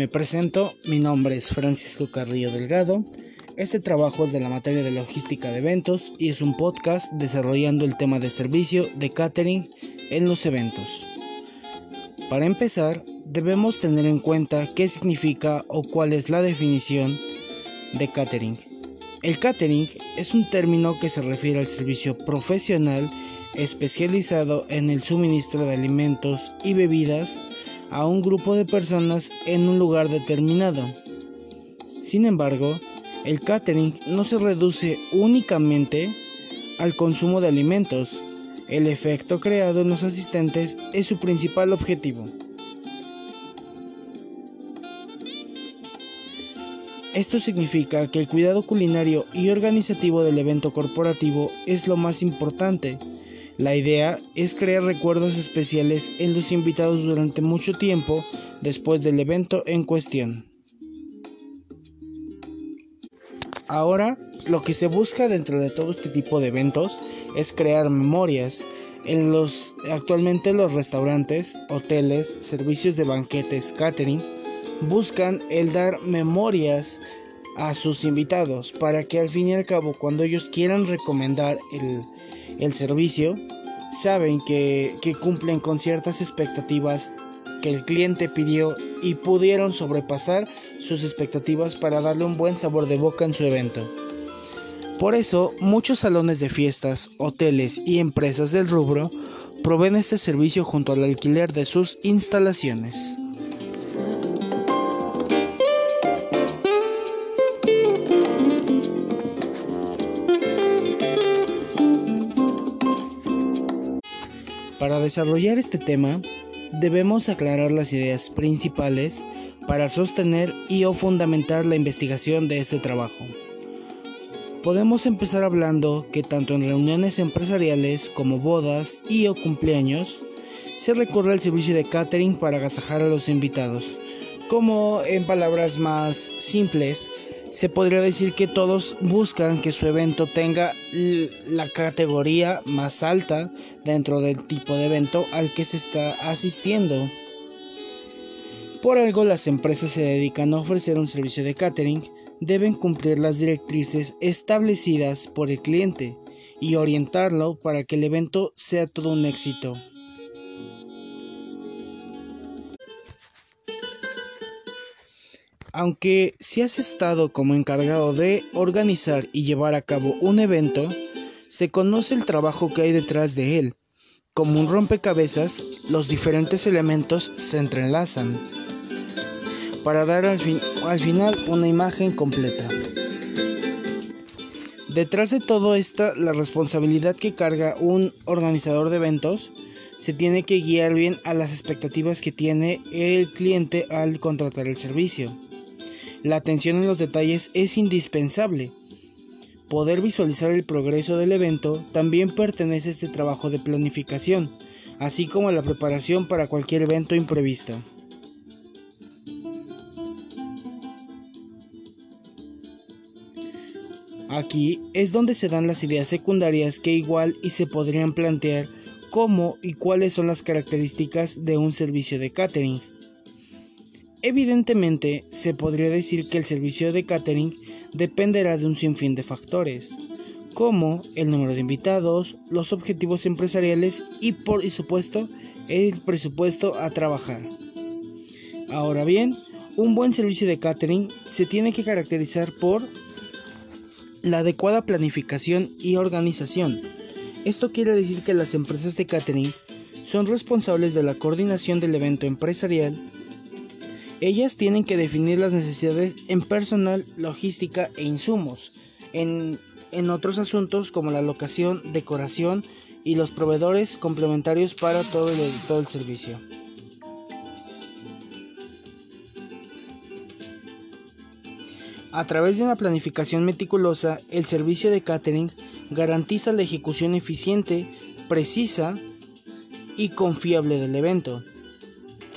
me presento, mi nombre es Francisco Carrillo Delgado. Este trabajo es de la materia de logística de eventos y es un podcast desarrollando el tema de servicio de catering en los eventos. Para empezar, debemos tener en cuenta qué significa o cuál es la definición de catering. El catering es un término que se refiere al servicio profesional especializado en el suministro de alimentos y bebidas a un grupo de personas en un lugar determinado. Sin embargo, el catering no se reduce únicamente al consumo de alimentos. El efecto creado en los asistentes es su principal objetivo. Esto significa que el cuidado culinario y organizativo del evento corporativo es lo más importante la idea es crear recuerdos especiales en los invitados durante mucho tiempo después del evento en cuestión. Ahora, lo que se busca dentro de todo este tipo de eventos es crear memorias. En los actualmente los restaurantes, hoteles, servicios de banquetes, catering buscan el dar memorias a sus invitados para que al fin y al cabo cuando ellos quieran recomendar el el servicio, saben que, cumplen con ciertas expectativas que el cliente pidió y pudieron sobrepasar sus expectativas para darle un buen sabor de boca en su evento. Por eso, muchos salones de fiestas, hoteles y empresas del rubro proveen este servicio junto al alquiler de sus instalaciones. Desarrollar este tema, debemos aclarar las ideas principales para sostener y o fundamentar la investigación de este trabajo. Podemos empezar hablando que tanto en reuniones empresariales como bodas y o cumpleaños, se recurre al servicio de catering para agasajar a los invitados, como en palabras más simples, se podría decir que todos buscan que su evento tenga la categoría más alta dentro del tipo de evento al que se está asistiendo. Por algo las empresas se dedican a ofrecer un servicio de catering, deben cumplir las directrices establecidas por el cliente y orientarlo para que el evento sea todo un éxito. Aunque si has estado como encargado de organizar y llevar a cabo un evento, se conoce el trabajo que hay detrás de él. Como un rompecabezas, los diferentes elementos se entrelazan para dar al, final una imagen completa. Detrás de todo esto, la responsabilidad que carga un organizador de eventos se tiene que guiar bien a las expectativas que tiene el cliente al contratar el servicio. La atención en los detalles es indispensable. Poder visualizar el progreso del evento también pertenece a este trabajo de planificación, así como la preparación para cualquier evento imprevisto. Aquí es donde se dan las ideas secundarias que igual y se podrían plantear cómo y cuáles son las características de un servicio de catering. Evidentemente, se podría decir que el servicio de catering dependerá de un sinfín de factores, como el número de invitados, los objetivos empresariales y por supuesto el presupuesto a trabajar. Ahora bien, un buen servicio de catering se tiene que caracterizar por la adecuada planificación y organización. Esto quiere decir que las empresas de catering son responsables de la coordinación del evento empresarial, ellas tienen que definir las necesidades en personal, logística e insumos, en, otros asuntos como la locación, decoración y los proveedores complementarios para todo el, servicio. A través de una planificación meticulosa, el servicio de catering garantiza la ejecución eficiente, precisa y confiable del evento.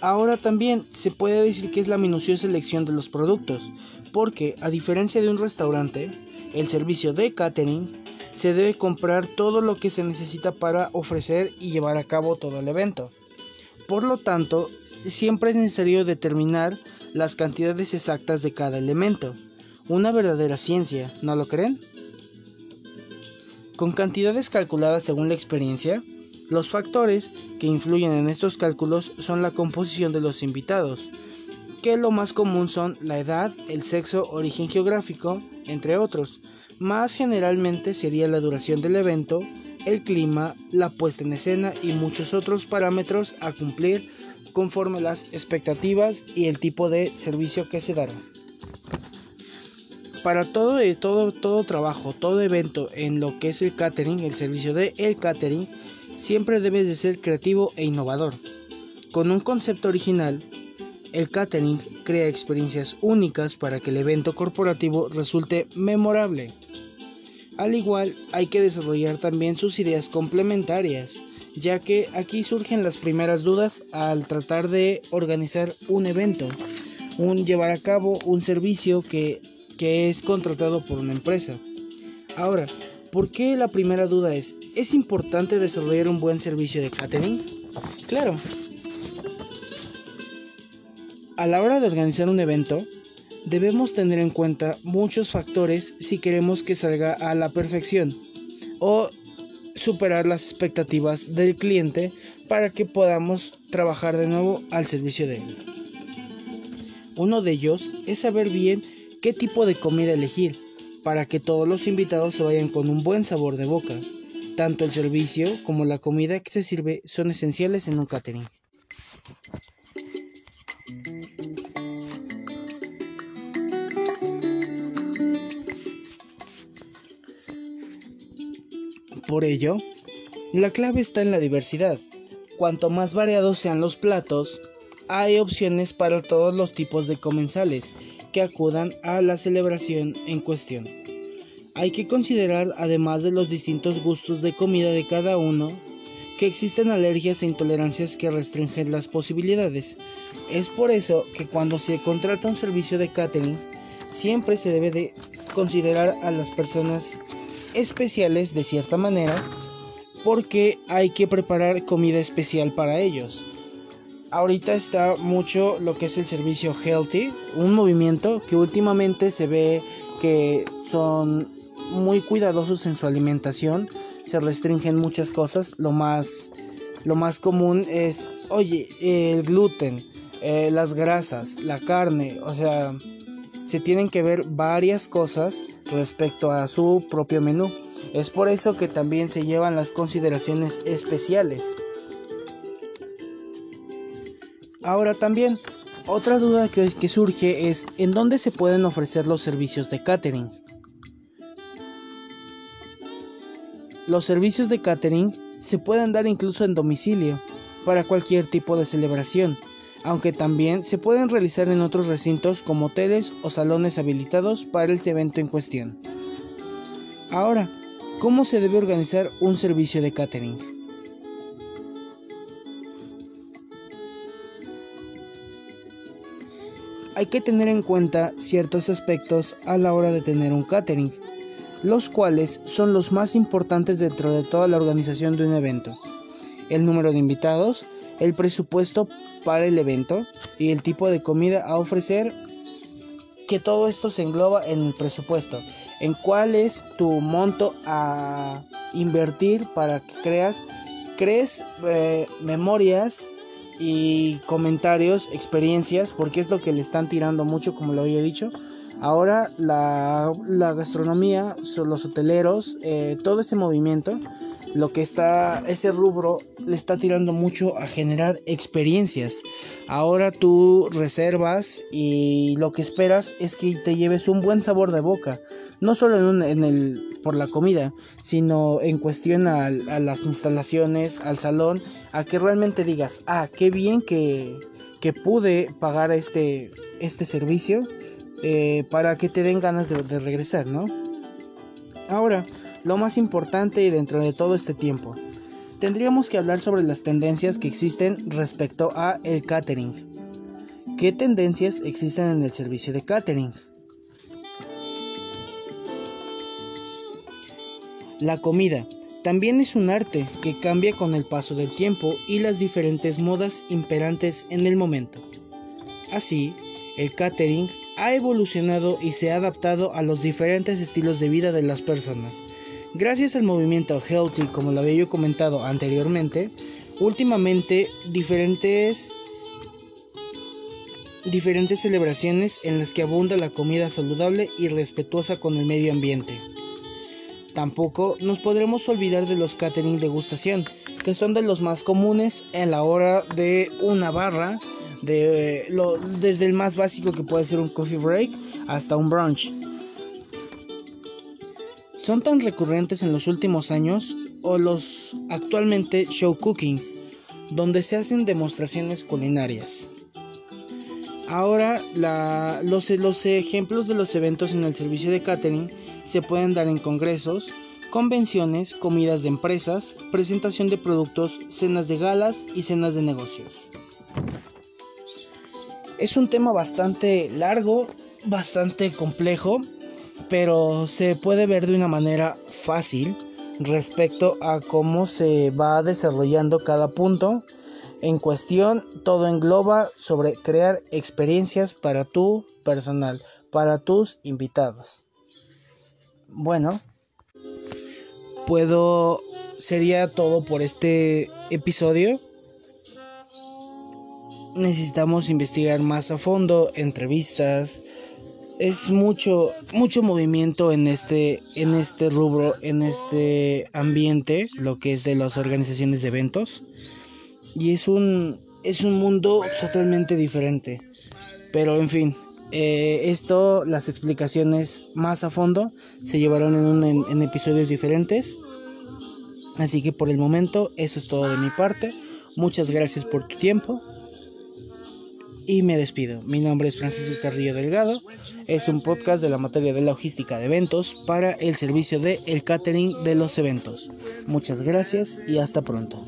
Ahora también se puede decir que es la minuciosa selección de los productos, porque a diferencia de un restaurante, el servicio de catering se debe comprar todo lo que se necesita para ofrecer y llevar a cabo todo el evento. Por lo tanto, siempre es necesario determinar las cantidades exactas de cada elemento. Una verdadera ciencia, ¿no lo creen? Con cantidades calculadas según la experiencia, los factores que influyen en estos cálculos son la composición de los invitados, que lo más común son la edad, el sexo, origen geográfico, entre otros. Más generalmente sería la duración del evento, el clima, la puesta en escena y muchos otros parámetros a cumplir conforme las expectativas y el tipo de servicio que se dará. Para todo, todo, todo trabajo, todo evento en lo que es el catering, el servicio de el catering, siempre debes de ser creativo e innovador. Con un concepto original, el catering crea experiencias únicas para que el evento corporativo resulte memorable. Al igual, hay que desarrollar también sus ideas complementarias, ya que aquí surgen las primeras dudas al tratar de organizar un evento, un llevar a cabo un servicio que, que es contratado por una empresa. Ahora, ¿por qué la primera duda es, ¿es importante desarrollar un buen servicio de catering? Claro, a la hora de organizar un evento, debemos tener en cuenta muchos factores si queremos que salga a la perfección o superar las expectativas del cliente para que podamos trabajar de nuevo al servicio de él. Uno de ellos es saber bien qué tipo de comida elegir para que todos los invitados se vayan con un buen sabor de boca. Tanto el servicio como la comida que se sirve son esenciales en un catering. Por ello, la clave está en la diversidad. Cuanto más variados sean los platos, hay opciones para todos los tipos de comensales que acudan a la celebración en cuestión. Hay que considerar, además de los distintos gustos de comida de cada uno, que existen alergias e intolerancias que restringen las posibilidades. Es por eso que cuando se contrata un servicio de catering, siempre se debe de considerar a las personas especiales de cierta manera porque hay que preparar comida especial para ellos. Ahorita está mucho lo que es el servicio healthy, un movimiento que últimamente se ve que son muy cuidadosos en su alimentación, se restringen muchas cosas, lo más lo más común es, oye, el gluten, eh, las grasas, la carne, o sea, se tienen que ver varias cosas respecto a su propio menú. Es por eso que también se llevan las consideraciones especiales. Ahora también, otra duda que, surge es ¿en dónde se pueden ofrecer los servicios de catering? Los servicios de catering se pueden dar incluso en domicilio, para cualquier tipo de celebración, aunque también se pueden realizar en otros recintos como hoteles o salones habilitados para el evento en cuestión. Ahora, ¿cómo se debe organizar un servicio de catering? Hay que tener en cuenta ciertos aspectos a la hora de tener un catering, los cuales son los más importantes dentro de toda la organización de un evento. El número de invitados, el presupuesto para el evento y el tipo de comida a ofrecer que todo esto se engloba en el presupuesto, en cuál es tu monto a invertir para que creas crees eh, memorias y comentarios, experiencias, porque es lo que le están tirando mucho, como lo había dicho. Ahora la, gastronomía, los hoteleros, eh, todo ese movimiento lo que está, ese rubro le está tirando mucho a generar experiencias. Ahora tú reservas y lo que esperas es que te lleves un buen sabor de boca. No solo en, el, por la comida, sino en cuestión a, las instalaciones, al salón, a que realmente digas, ah, qué bien que, que pude pagar este, este servicio eh, para que te den ganas de, de regresar, ¿no? Ahora, lo más importante y dentro de todo este tiempo. Tendríamos que hablar sobre las tendencias que existen respecto a el catering. ¿Qué tendencias existen en el servicio de catering? La comida. también es un arte que cambia con el paso del tiempo y las diferentes modas imperantes en el momento. Así, el catering ha evolucionado y se ha adaptado a los diferentes estilos de vida de las personas. Gracias al movimiento healthy, como lo había comentado anteriormente, últimamente diferentes diferentes celebraciones en las que abunda la comida saludable y respetuosa con el medio ambiente. Tampoco nos podremos olvidar de los catering degustación, que son de los más comunes en la hora de una barra, desde el más básico que puede ser un coffee break hasta un brunch. Son tan recurrentes en los últimos años o los actualmente show cookings, donde se hacen demostraciones culinarias. Ahora los ejemplos de los eventos en el servicio de catering se pueden dar en congresos, convenciones, comidas de empresas, presentación de productos, cenas de galas y cenas de negocios. Es un tema bastante largo, bastante complejo, pero se puede ver de una manera fácil respecto a cómo se va desarrollando cada punto en cuestión, todo engloba sobre crear experiencias para tu personal, para tus invitados. Bueno, puedo sería todo por este episodio. Necesitamos investigar más a fondo, entrevistas. Es mucho mucho movimiento en este en este rubro, en este ambiente, lo que es de las organizaciones de eventos y es un, es un mundo totalmente diferente. Pero en fin, eh, esto, las explicaciones más a fondo se llevarán en, en episodios diferentes. Así que por el momento eso es todo de mi parte. Muchas gracias por tu tiempo. Y me despido. Mi nombre es Francisco Carrillo Delgado. Es un podcast de la materia de logística de eventos para el servicio de el catering de los eventos. Muchas gracias y hasta pronto.